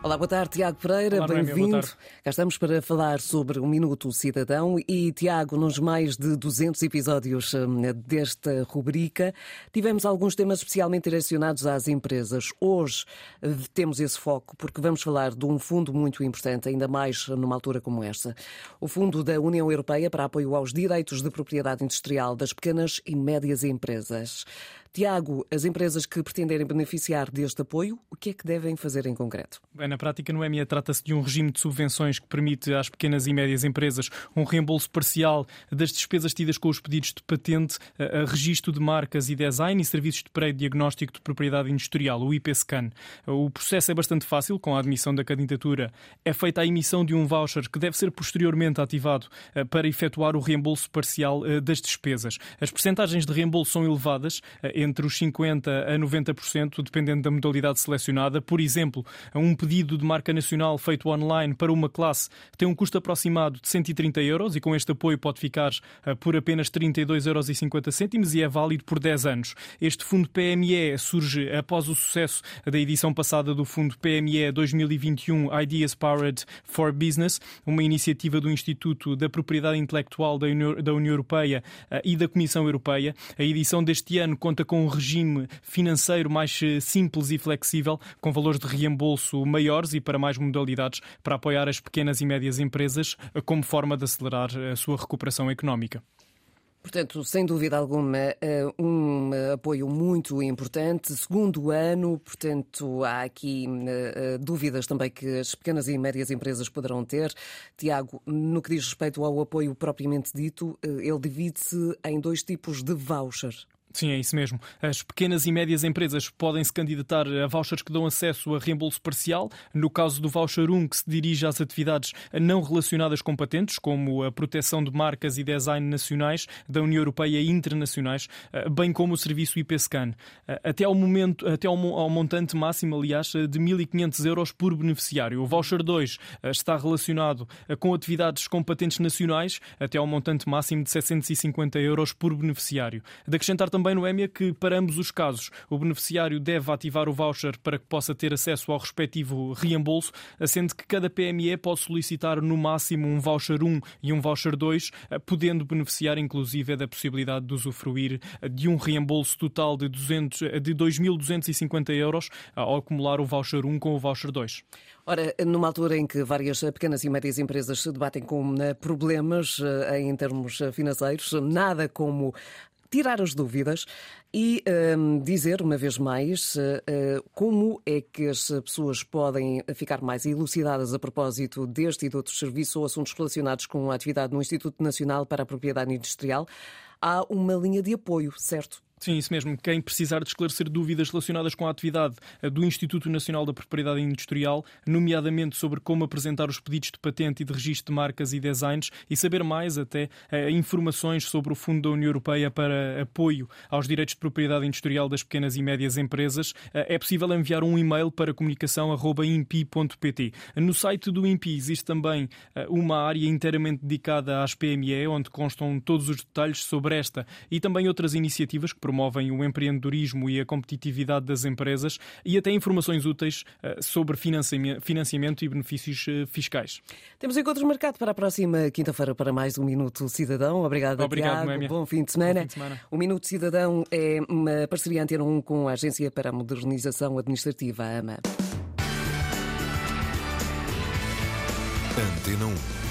Olá, boa tarde, Tiago Pereira, bem-vindo. Cá estamos para falar sobre o Minuto Cidadão e, Tiago, nos mais de 200 episódios hum, desta rubrica, tivemos alguns temas especialmente direcionados às empresas. Hoje eh, temos esse foco porque vamos falar de um fundo muito importante, ainda mais numa altura como esta. O Fundo da União Europeia para apoio aos direitos de propriedade industrial das pequenas e médias empresas. Tiago, as empresas que pretenderem beneficiar deste apoio, o que é que devem fazer em concreto? Bem, na prática, no EMEA trata-se de um regime de subvenções que permite às pequenas e médias empresas um reembolso parcial das despesas tidas com os pedidos de patente, a, registro de marcas e design e serviços de pré-diagnóstico de propriedade industrial, o IPSCAN. O processo é bastante fácil, com a admissão da candidatura. É feita a emissão de um voucher que deve ser posteriormente ativado eh, para efetuar o reembolso parcial eh, das despesas. As percentagens de reembolso são elevadas, eh, entre os 50% a 90%, dependendo da modalidade selecionada. Por exemplo, um pedido de marca nacional feito online para uma classe tem um custo aproximado de 130 euros e com este apoio pode ficar eh, por apenas 32,50 euros e é válido por 10 anos. Este fundo PME surge após o sucesso da edição passada do fundo PME 2021 Ideas Powered for Business, uma iniciativa do Instituto da Propriedade Intelectual da União Europeia eh, e da Comissão Europeia. A edição deste ano conta com um regime financeiro mais eh, simples e flexível, com valores de reembolso maiores e para mais modalidades para apoiar as pequenas e médias empresas, eh, como forma de acelerar a sua recuperação económica. Portanto, sem dúvida alguma, eh, um apoio muito importante. Segundo ano, portanto, há aqui dúvidas também que as pequenas e médias empresas poderão ter. Tiago, no que diz respeito ao apoio propriamente dito, ele divide-se em dois tipos de voucher. Sim, é isso mesmo. As pequenas e médias empresas podem se candidatar a vouchers que dão acesso a reembolso parcial. No caso do voucher 1, que se dirige às atividades não relacionadas com patentes, como a proteção de marcas e design nacionais da União Europeia e internacionais, eh, bem como o serviço IPSCAN. Eh, até ao, momento, até ao, montante máximo, aliás, eh, de 1.500 euros por beneficiário. O voucher 2 está relacionado com atividades com patentes nacionais, até ao montante máximo de 750 euros por beneficiário. De acrescentar também no EMEA que, para ambos os casos, o beneficiário deve ativar o voucher para que possa ter acesso ao respectivo reembolso, sendo que cada PME pode solicitar no máximo um voucher 1 e um voucher 2, podendo beneficiar inclusive da possibilidade de usufruir de um reembolso total de, 200, de 2.250 euros ao acumular o voucher 1 com o voucher 2. Ora, numa altura em que várias pequenas e médias empresas se debatem com eh, problemas eh, em termos financeiros, nada como tirar as dúvidas e um, dizer, uma vez mais, uh, como é que as pessoas podem ficar mais elucidadas a propósito deste e de outros serviços ou assuntos relacionados com a atividade no Instituto Nacional para a Propriedade Industrial. Há uma linha de apoio, certo? Sim, isso mesmo. Quem precisar de esclarecer dúvidas relacionadas com a atividade eh, do Instituto Nacional da Propriedade Industrial, nomeadamente sobre como apresentar os pedidos de patente e de registro de marcas e designs, e saber mais até eh, informações sobre o Fundo da União Europeia para apoio aos direitos de propriedade industrial das pequenas e médias empresas, eh, é possível enviar um e-mail para comunicação.impi.pt. No site do IMPI existe também uma área inteiramente dedicada às PME, onde constam todos os detalhes sobre esta e também outras iniciativas que promovem o empreendedorismo e a competitividade das empresas e até informações úteis eh, sobre financiamento e benefícios eh, fiscais. Temos encontros marcado para a próxima quinta-feira para mais um Minuto Cidadão. Obrigado, Obrigado Tiago. Bom fim de semana. Bom fim de semana. O Minuto Cidadão é uma parceria Antena 1 com a Agência para a Modernização Administrativa, a AMA. Antena 1.